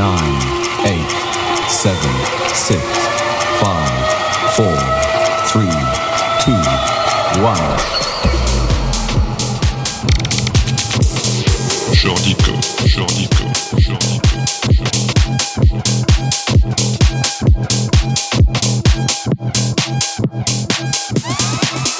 nine, eight, seven, six, five, four, three, two, one. Jordy Copz, Jordico, Jordy Copz, Jordico.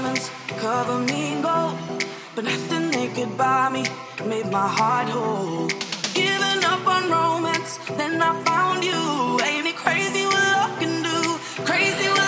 diamonds cover me in gold, but nothing they could buy me made my heart whole. Giving up on romance, then I found you. Ain't it crazy what love can do? Crazy.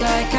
Like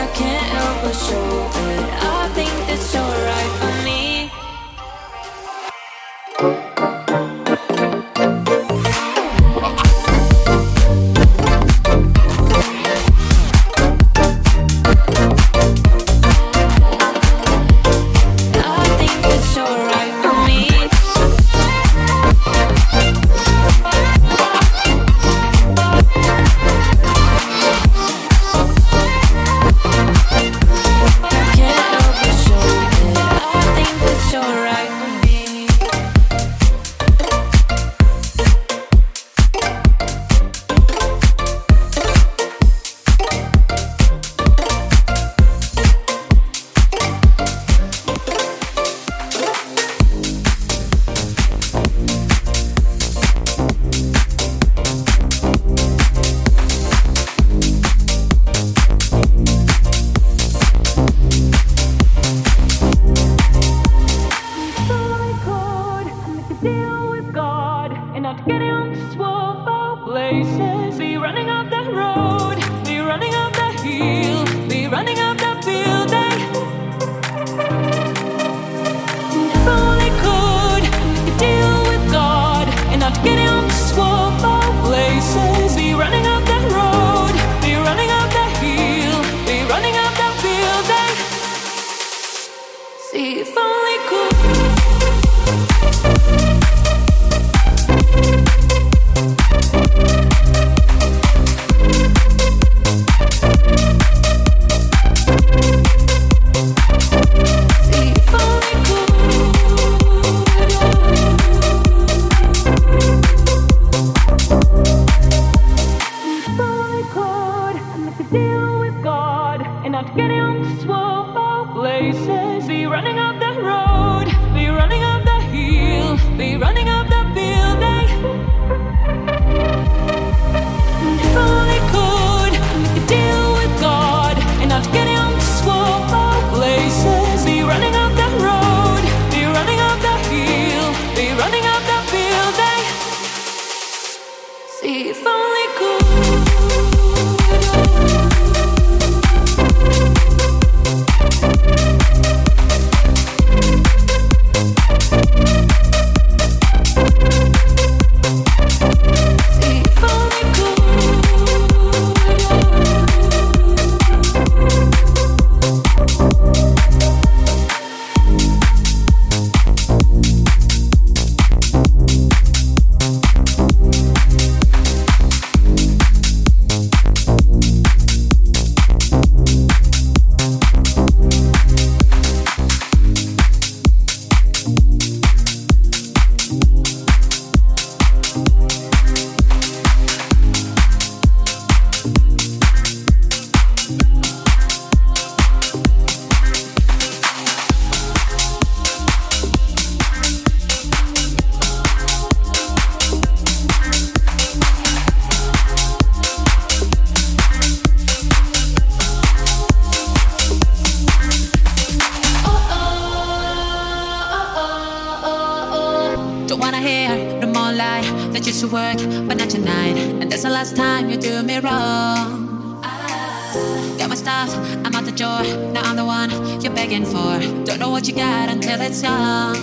more like that used to work, but not tonight. And that's the last time you do me wrong. Ah. Got my stuff, I'm out the door. Now I'm the one you're begging for. Don't know what you got until it's gone.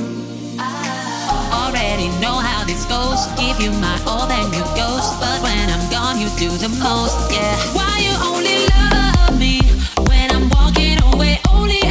Ah. Already know how this goes. Give you my all, then you ghost. But when I'm gone, you do the most. Yeah. Why you only love me when I'm walking away? Only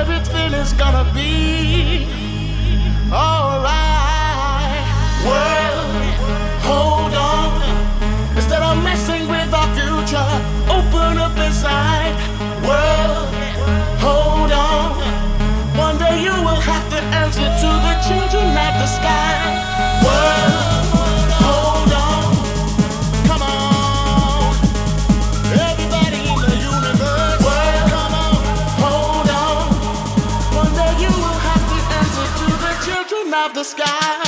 everything is gonna be alright. World, hold on. Instead of messing with our future, open up inside. of the sky.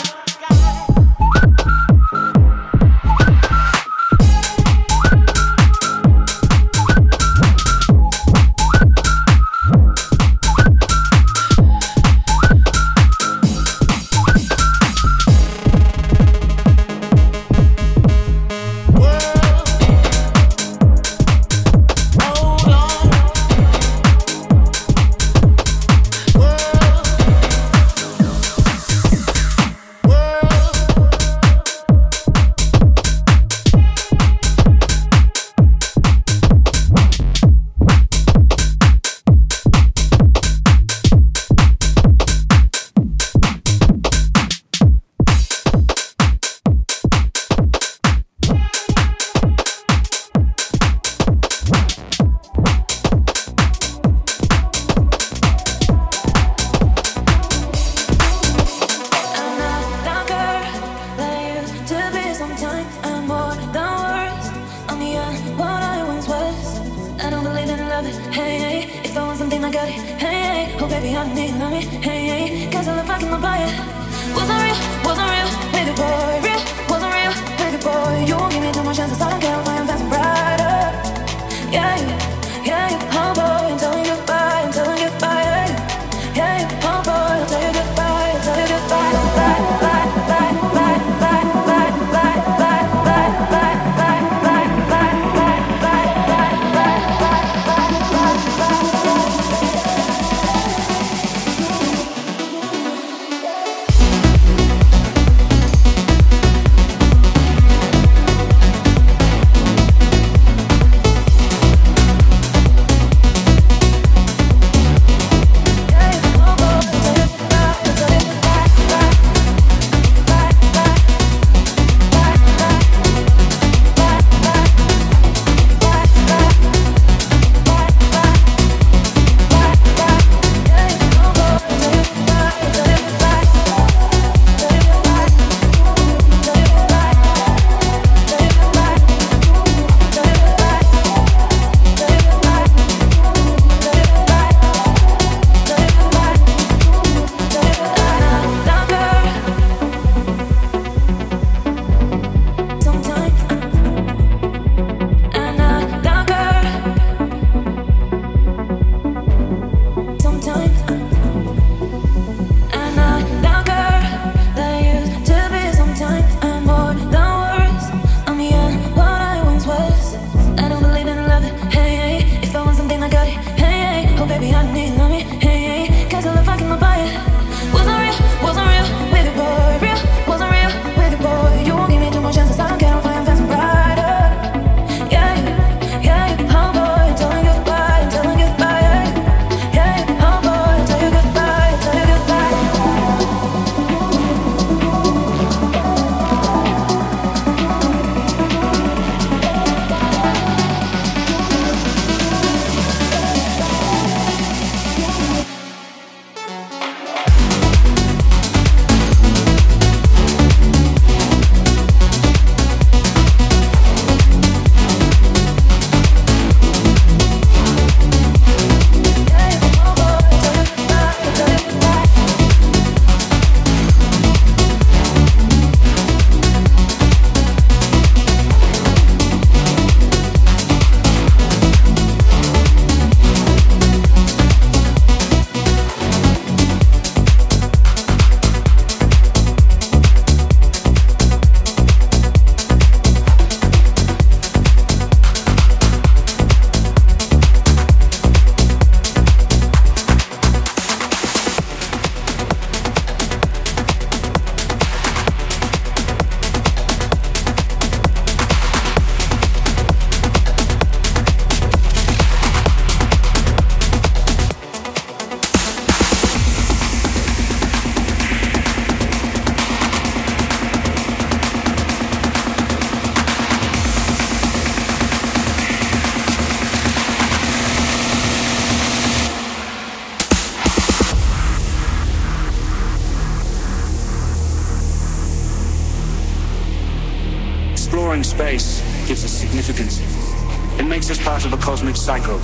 Sanko.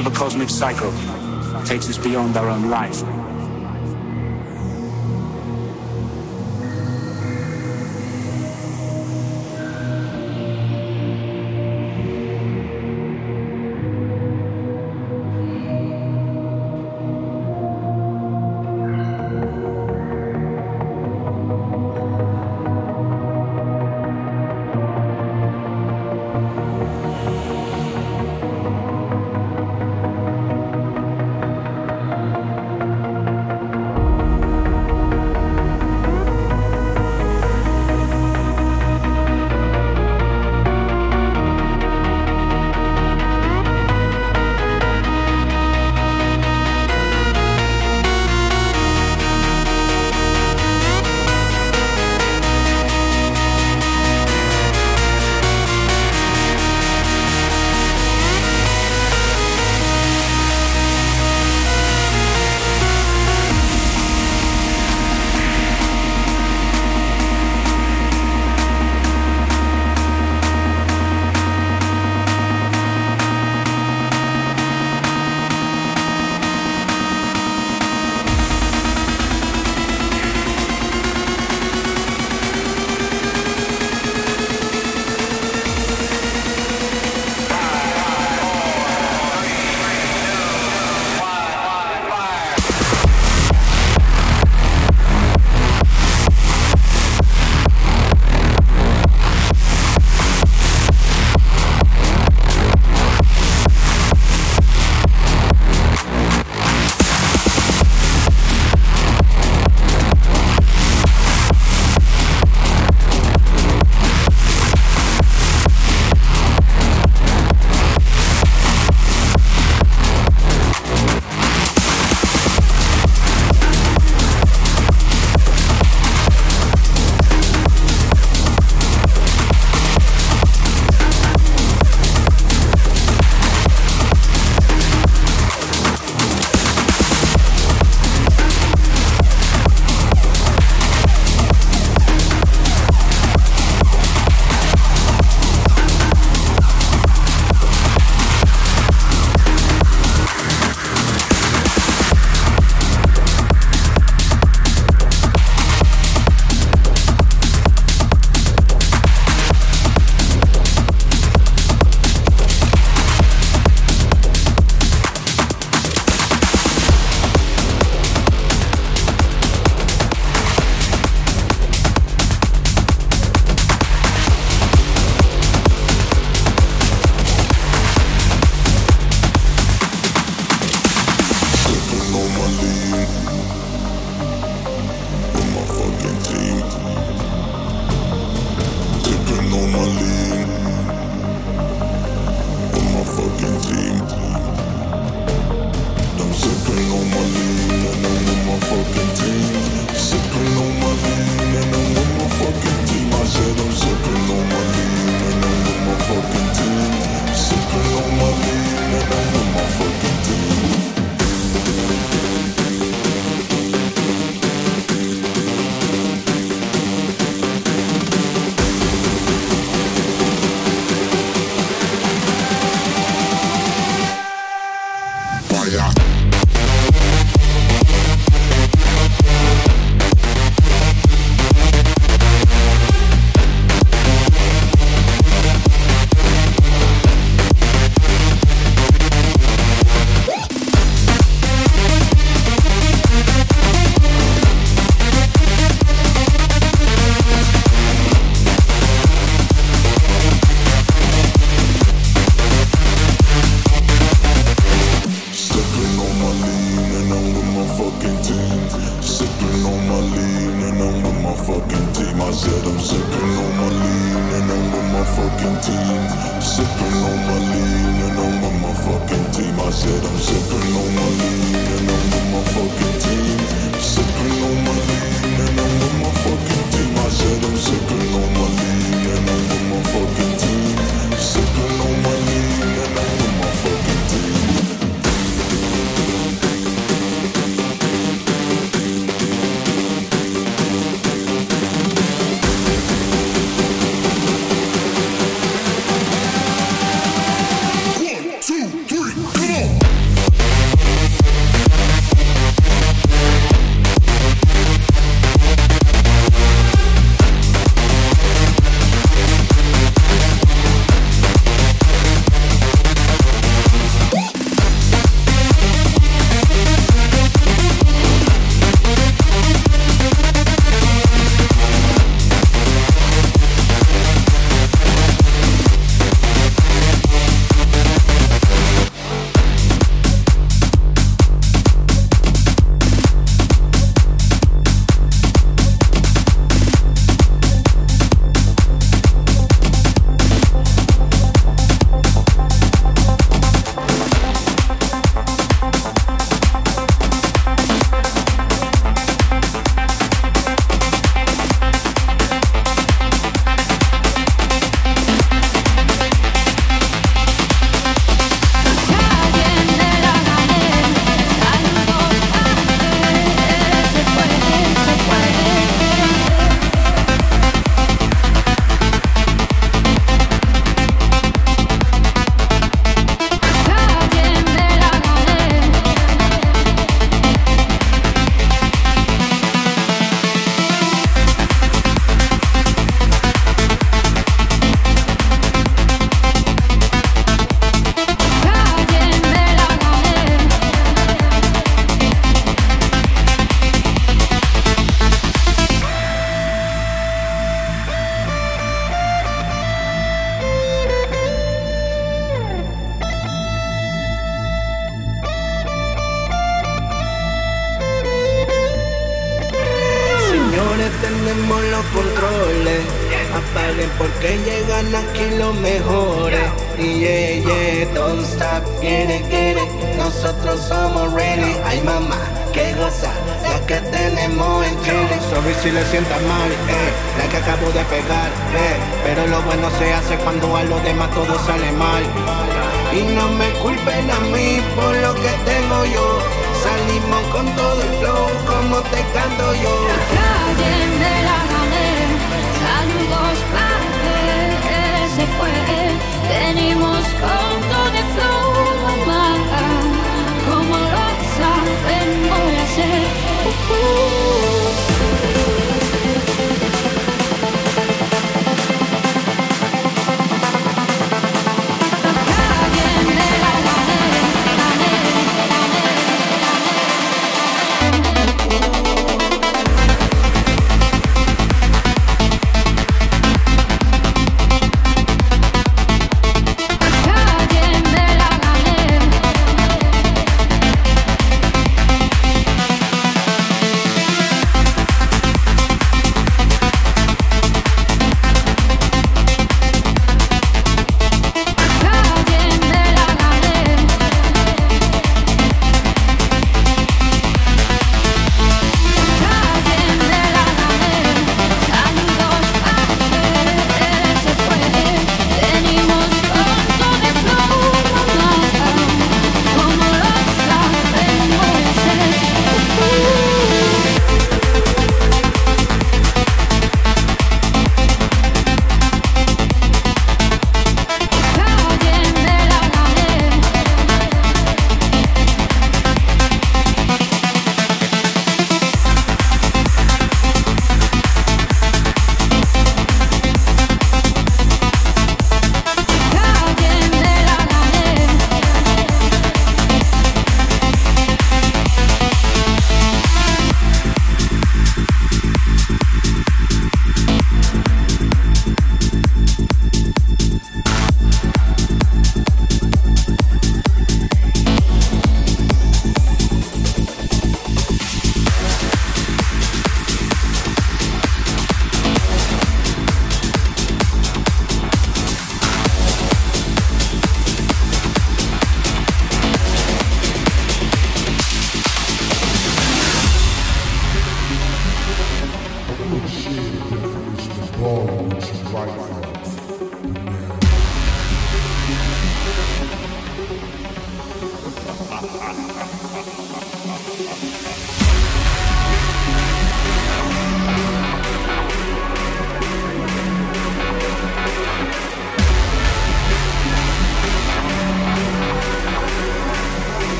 of a cosmic cycle takes us beyond our own life.